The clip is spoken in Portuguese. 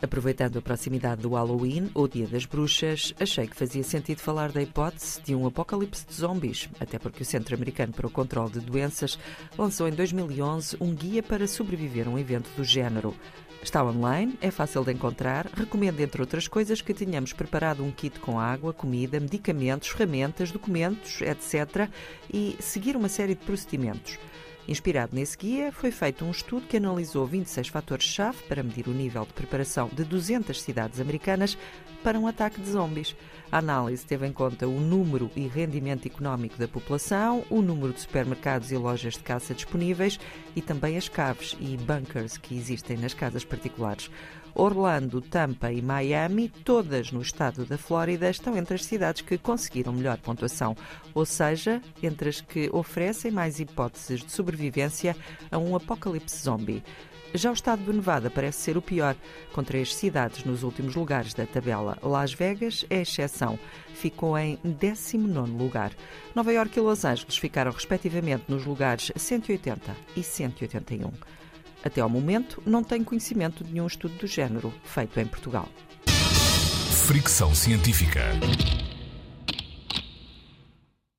Aproveitando a proximidade do Halloween, ou Dia das Bruxas, achei que fazia sentido falar da hipótese de um apocalipse de zombies, até porque o Centro Americano para o Controlo de Doenças lançou em 2011 um guia para sobreviver a um evento do género. Está online, é fácil de encontrar. Recomendo, entre outras coisas, que tenhamos preparado um kit com água, comida, medicamentos, ferramentas, documentos, etc. e seguir uma série de procedimentos. Inspirado nesse guia, foi feito um estudo que analisou 26 fatores-chave para medir o nível de preparação de 200 cidades americanas para um ataque de zombies. A análise teve em conta o número e rendimento económico da população, o número de supermercados e lojas de caça disponíveis e também as caves e bunkers que existem nas casas particulares. Orlando, Tampa e Miami, todas no estado da Flórida, estão entre as cidades que conseguiram melhor pontuação, ou seja, entre as que oferecem mais hipóteses de sobrevivência a um apocalipse zombie. Já o estado do Nevada parece ser o pior, com três cidades nos últimos lugares da tabela. Las Vegas é exceção, ficou em 19 lugar. Nova York e Los Angeles ficaram respectivamente nos lugares 180 e 181. Até ao momento, não tenho conhecimento de nenhum estudo do género feito em Portugal. Fricção Científica.